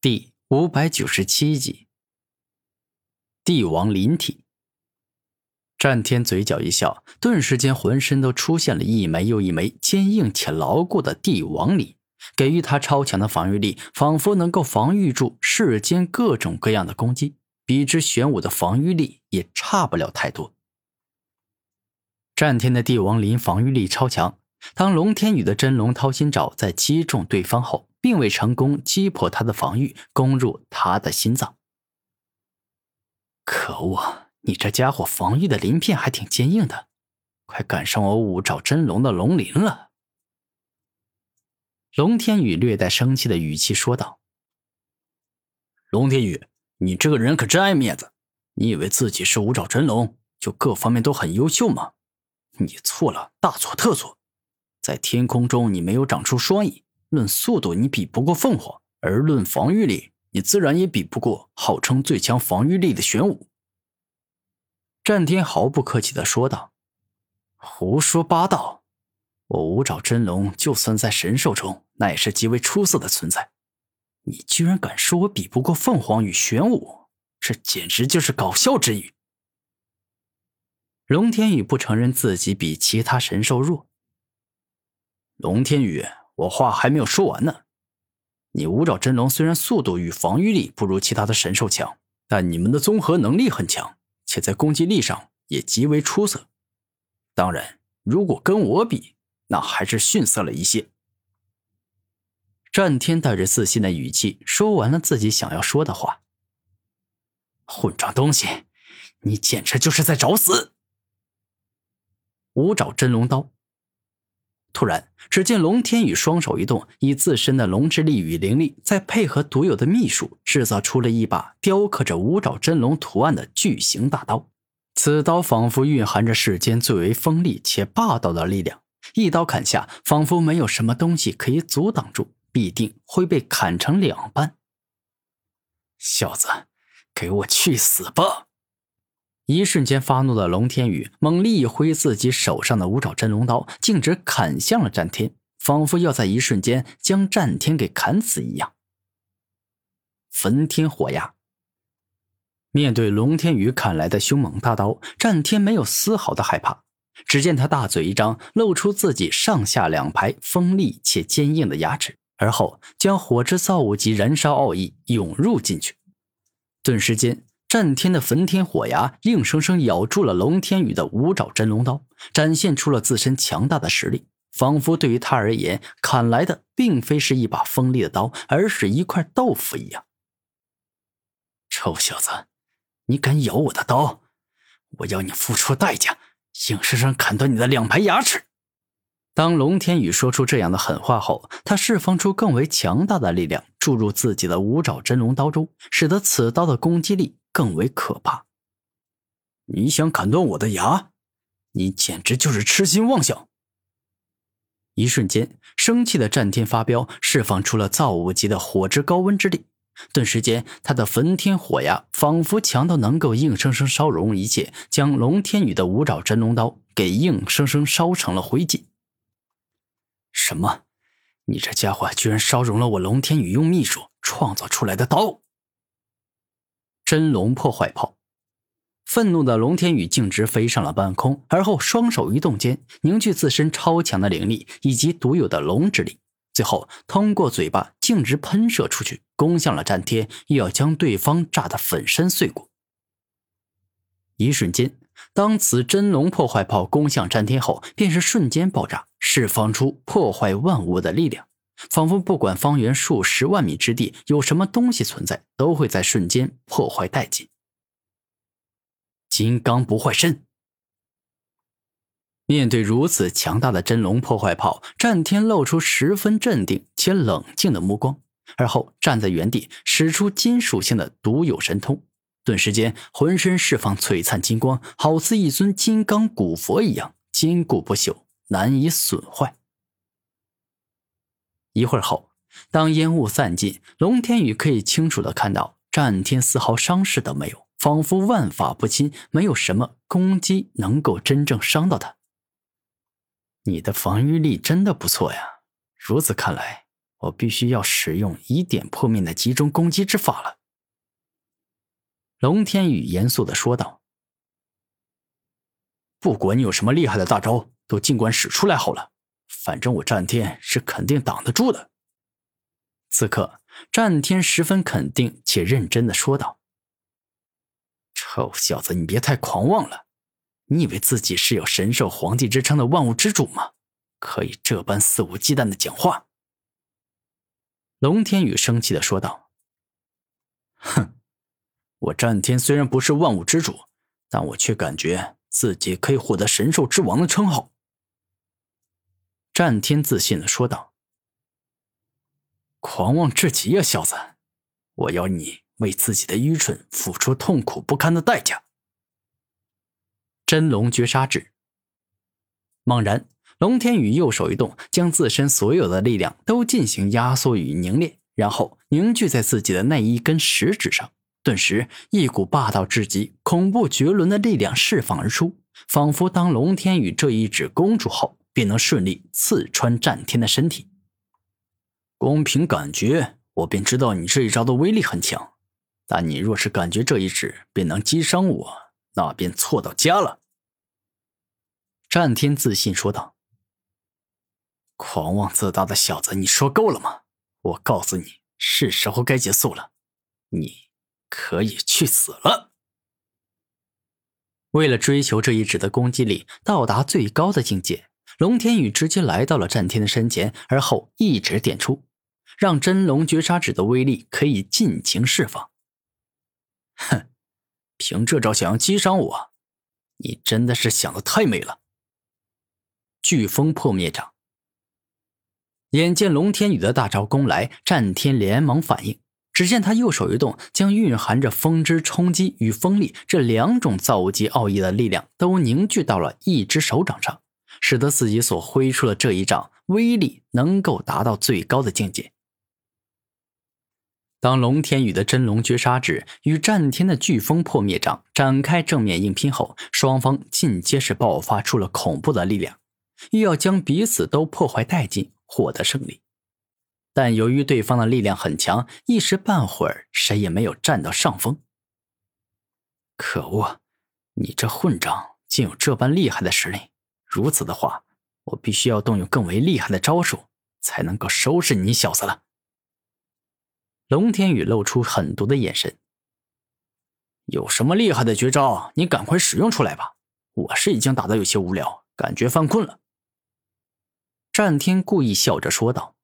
第五百九十七集，帝王临体。战天嘴角一笑，顿时间浑身都出现了一枚又一枚坚硬且牢固的帝王鳞，给予他超强的防御力，仿佛能够防御住世间各种各样的攻击，比之玄武的防御力也差不了太多。战天的帝王鳞防御力超强，当龙天宇的真龙掏心爪在击中对方后。并未成功击破他的防御，攻入他的心脏。可恶！你这家伙防御的鳞片还挺坚硬的，快赶上我五爪真龙的龙鳞了！龙天宇略带生气的语气说道：“龙天宇，你这个人可真爱面子！你以为自己是五爪真龙，就各方面都很优秀吗？你错了，大错特错！在天空中，你没有长出双翼。”论速度，你比不过凤凰；而论防御力，你自然也比不过号称最强防御力的玄武。战天毫不客气的说道：“胡说八道！我五爪真龙就算在神兽中，那也是极为出色的存在。你居然敢说我比不过凤凰与玄武，这简直就是搞笑之语！”龙天宇不承认自己比其他神兽弱。龙天宇。我话还没有说完呢。你五爪真龙虽然速度与防御力不如其他的神兽强，但你们的综合能力很强，且在攻击力上也极为出色。当然，如果跟我比，那还是逊色了一些。战天带着自信的语气说完了自己想要说的话。混账东西，你简直就是在找死！五爪真龙刀。突然，只见龙天宇双手一动，以自身的龙之力与灵力，再配合独有的秘术，制造出了一把雕刻着五爪真龙图案的巨型大刀。此刀仿佛蕴含着世间最为锋利且霸道的力量，一刀砍下，仿佛没有什么东西可以阻挡住，必定会被砍成两半。小子，给我去死吧！一瞬间发怒的龙天宇猛力一挥自己手上的五爪真龙刀，径直砍向了战天，仿佛要在一瞬间将战天给砍死一样。焚天火压。面对龙天宇砍来的凶猛大刀，战天没有丝毫的害怕。只见他大嘴一张，露出自己上下两排锋利且坚硬的牙齿，而后将火之造物级燃烧奥义涌入进去，顿时间。战天的焚天火牙硬生生咬住了龙天宇的五爪真龙刀，展现出了自身强大的实力。仿佛对于他而言，砍来的并非是一把锋利的刀，而是一块豆腐一样。臭小子，你敢咬我的刀，我要你付出代价，硬生生砍断你的两排牙齿！当龙天宇说出这样的狠话后，他释放出更为强大的力量，注入自己的五爪真龙刀中，使得此刀的攻击力。更为可怕。你想砍断我的牙？你简直就是痴心妄想！一瞬间，生气的战天发飙，释放出了造物级的火之高温之力。顿时间，他的焚天火牙仿佛强到能够硬生生烧融一切，将龙天宇的五爪真龙刀给硬生生烧成了灰烬。什么？你这家伙居然烧融了我龙天宇用秘术创造出来的刀！真龙破坏炮，愤怒的龙天宇径直飞上了半空，而后双手一动间，凝聚自身超强的灵力以及独有的龙之力，最后通过嘴巴径直喷射出去，攻向了战天，又要将对方炸得粉身碎骨。一瞬间，当此真龙破坏炮攻向战天后，便是瞬间爆炸，释放出破坏万物的力量。仿佛不管方圆数十万米之地有什么东西存在，都会在瞬间破坏殆尽。金刚不坏身。面对如此强大的真龙破坏炮，战天露出十分镇定且冷静的目光，而后站在原地，使出金属性的独有神通，顿时间浑身释放璀璨金光，好似一尊金刚古佛一样坚固不朽，难以损坏。一会儿后，当烟雾散尽，龙天宇可以清楚的看到战天丝毫伤势都没有，仿佛万法不侵，没有什么攻击能够真正伤到他。你的防御力真的不错呀，如此看来，我必须要使用以点破面的集中攻击之法了。”龙天宇严肃的说道。“不管你有什么厉害的大招，都尽管使出来好了，反正我战天是肯定挡得住的。”此刻，战天十分肯定且认真的说道：“臭小子，你别太狂妄了！你以为自己是有神兽皇帝之称的万物之主吗？可以这般肆无忌惮的讲话？”龙天宇生气的说道：“哼，我战天虽然不是万物之主，但我却感觉自己可以获得神兽之王的称号。”战天自信的说道。狂妄至极呀，小子！我要你为自己的愚蠢付出痛苦不堪的代价。真龙绝杀指。猛然，龙天宇右手一动，将自身所有的力量都进行压缩与凝练，然后凝聚在自己的那一根食指上。顿时，一股霸道至极、恐怖绝伦的力量释放而出，仿佛当龙天宇这一指攻住后，便能顺利刺穿战天的身体。光凭感觉，我便知道你这一招的威力很强。但你若是感觉这一指便能击伤我，那便错到家了。”战天自信说道。“狂妄自大的小子，你说够了吗？我告诉你，是时候该结束了。你可以去死了。”为了追求这一指的攻击力到达最高的境界，龙天宇直接来到了战天的身前，而后一指点出。让真龙绝杀指的威力可以尽情释放。哼，凭这招想要击伤我，你真的是想的太美了。飓风破灭掌。眼见龙天宇的大招攻来，战天连忙反应。只见他右手一动，将蕴含着风之冲击与风力这两种造物级奥义的力量都凝聚到了一只手掌上，使得自己所挥出的这一掌威力能够达到最高的境界。当龙天宇的真龙绝杀指与战天的飓风破灭掌展开正面硬拼后，双方尽皆是爆发出了恐怖的力量，欲要将彼此都破坏殆尽，获得胜利。但由于对方的力量很强，一时半会儿谁也没有占到上风。可恶，你这混账竟有这般厉害的实力！如此的话，我必须要动用更为厉害的招数，才能够收拾你小子了。龙天宇露出狠毒的眼神。有什么厉害的绝招？你赶快使用出来吧！我是已经打得有些无聊，感觉犯困了。战天故意笑着说道。